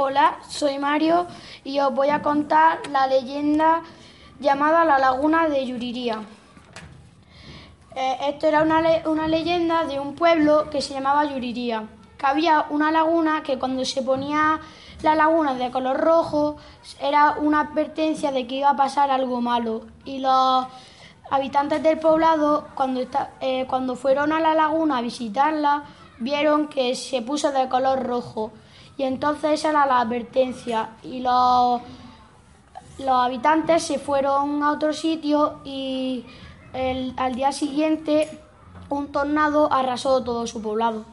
Hola, soy Mario y os voy a contar la leyenda llamada La Laguna de Yuriría. Eh, esto era una, una leyenda de un pueblo que se llamaba Yuriría, había una laguna que cuando se ponía la laguna de color rojo era una advertencia de que iba a pasar algo malo y los habitantes del poblado cuando, esta- eh, cuando fueron a la laguna a visitarla vieron que se puso de color rojo y entonces esa era la advertencia y los los habitantes se fueron a otro sitio y el- al día siguiente un tornado arrasó todo su poblado.